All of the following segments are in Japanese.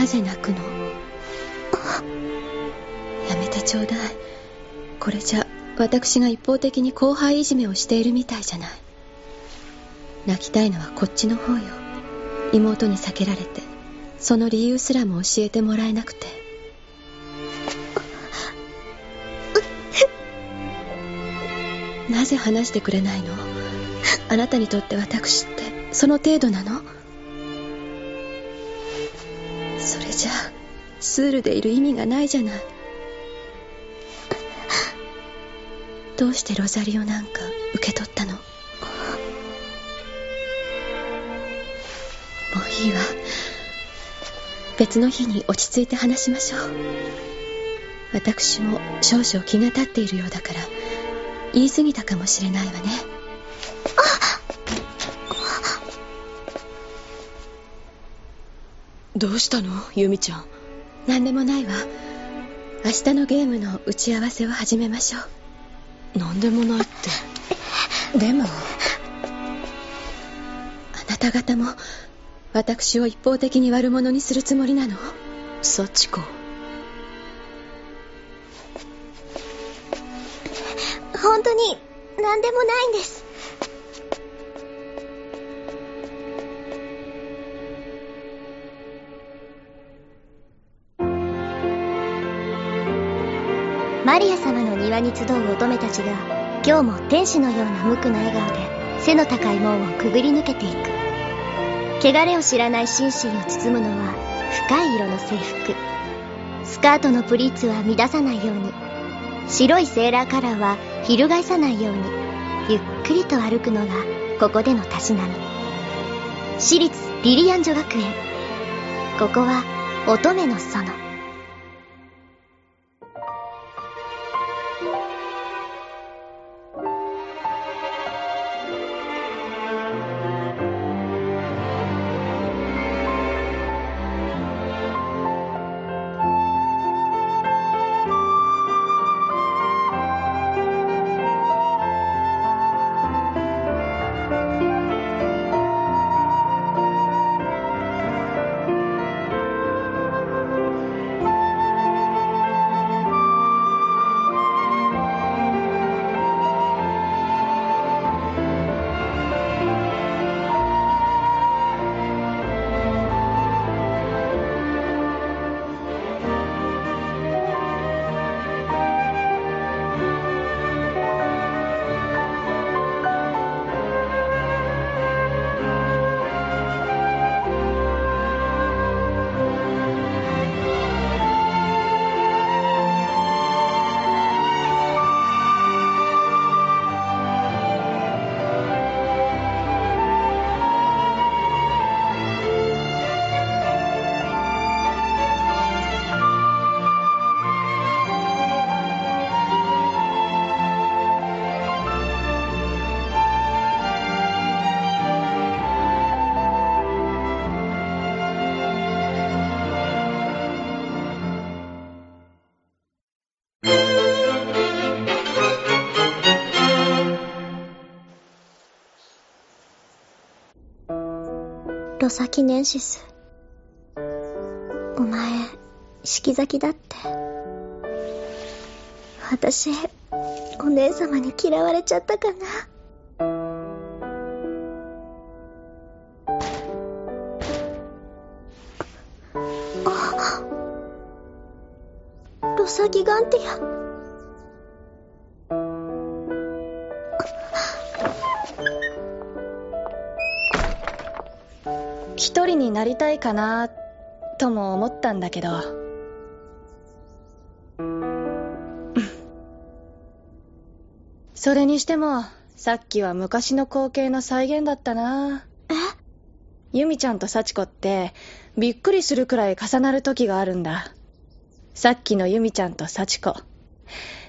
なぜ泣くの？やめてちょうだい。これじゃ私が一方的に後輩いじめをしているみたいじゃない。泣きたいのはこっちの方よ。妹に避けられてその理由すらも教えてもらえなくて。なぜ話してくれないの？あなたにとって私ってその程度なの？スールでいる意味がないじゃない。どうしてロザリオなんか受け取ったの？もういいわ。別の日に落ち着いて話しましょう。私も少々気が立っているようだから言い過ぎたかもしれないわね。どうしたの？ユミちゃん。何でもないわ。明日のゲームの打ち合わせを始めましょう。何でもないって。でもあなた方も私を一方的に悪者にするつもりなの？幸子。本当に何でもないんですマリア様の庭に集う乙女たちが今日も天使のような無垢な笑顔で背の高い門をくぐり抜けていく。汚れを知らない心身を包むのは深い色の制服。スカートのプリーツは乱さないように。白いセーラーカラーは翻さないように。ゆっくりと歩くのがここでのたしなみ。私立リリアン女学園。ここは乙女の園。ロサキネンシス。お前、式崎だって。私、お姉様に嫌われちゃったかな。ロサギガンティア。一人になりたいかなとも思ったんだけど。それにしてもさっきは昔の光景の再現だったな。え？ユミちゃんと幸子ってびっくりするくらい重なる時があるんだ。さっきのユミちゃんと幸子。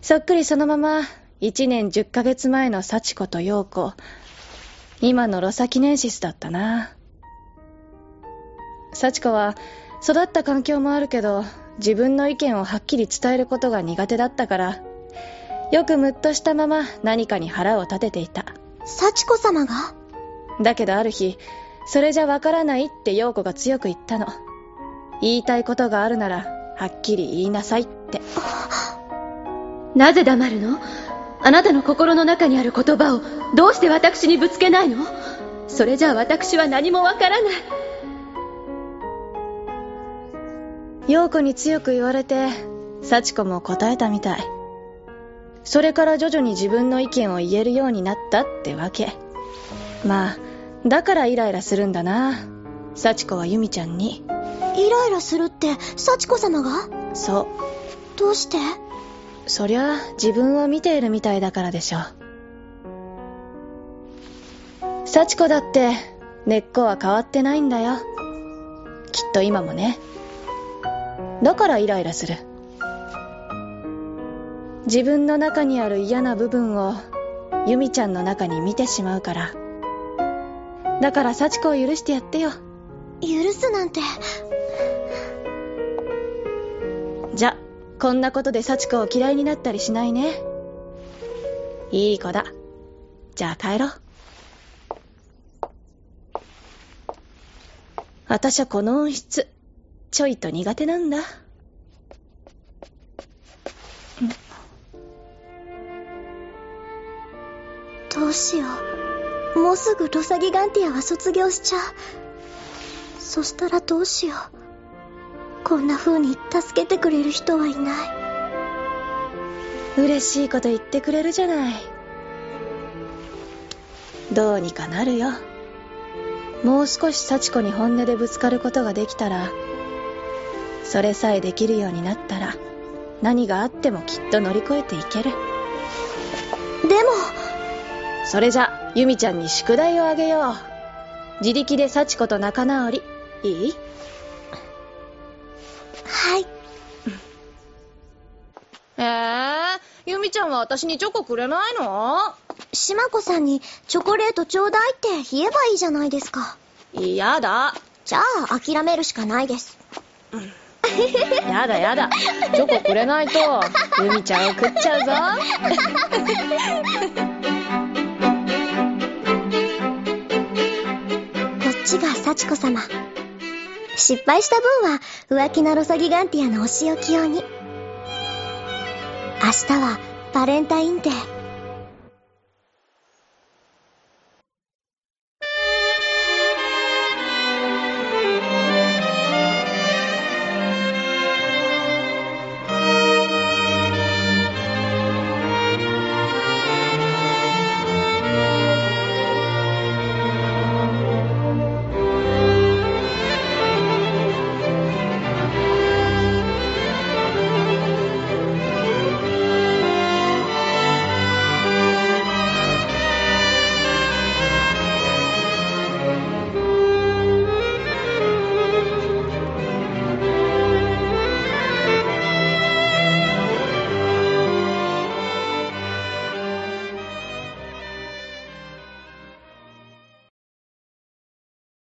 そっくりそのまま1年10ヶ月前の幸子と陽子。今のロサキネンシスだったな幸子は育った環境もあるけど自分の意見をはっきり伝えることが苦手だったからよくムッとしたまま何かに腹を立てていた。幸子様が？だけどある日それじゃわからないって陽子が強く言ったの。言いたいことがあるならはっきり言いなさいって。なぜ黙るの？あなたの心の中にある言葉をどうして私にぶつけないの？それじゃあ私は何もわからない陽子に強く言われて幸子も答えたみたい。それから徐々に自分の意見を言えるようになったってわけ。まあだからイライラするんだな。幸子は由美ちゃんに。イライラするって幸子様が？そう。どうして？そりゃ自分を見ているみたいだからでしょ幸子だって根っこは変わってないんだよ。きっと今もねだからイライラする。自分の中にある嫌な部分を由美ちゃんの中に見てしまうから。だから幸子を許してやってよ。許すなんて。じゃこんなことで幸子を嫌いになったりしないね。いい子だ。じゃあ帰ろう。私はこの音質ちょいと苦手なんだ。どうしよう。もうすぐロサギガンティアは卒業しちゃう。そしたらどうしよう。こんな風に助けてくれる人はいない。嬉しいこと言ってくれるじゃない。どうにかなるよ。もう少し幸子に本音でぶつかることができたらそれさえできるようになったら何があってもきっと乗り越えていける。でもそれじゃ由美ちゃんに宿題をあげよう。自力で幸子と仲直り。いい？はい。えー、由美ちゃんは私にチョコくれないの？島子さんにチョコレートちょうだいって言えばいいじゃないですか。嫌だ。じゃあ諦めるしかないですやだやだ。チョコくれないと由美ちゃんを食っちゃうぞ。こっちが幸子様。失敗した分は浮気なロサギガンティアのお仕置き用に。明日はバレンタインデー。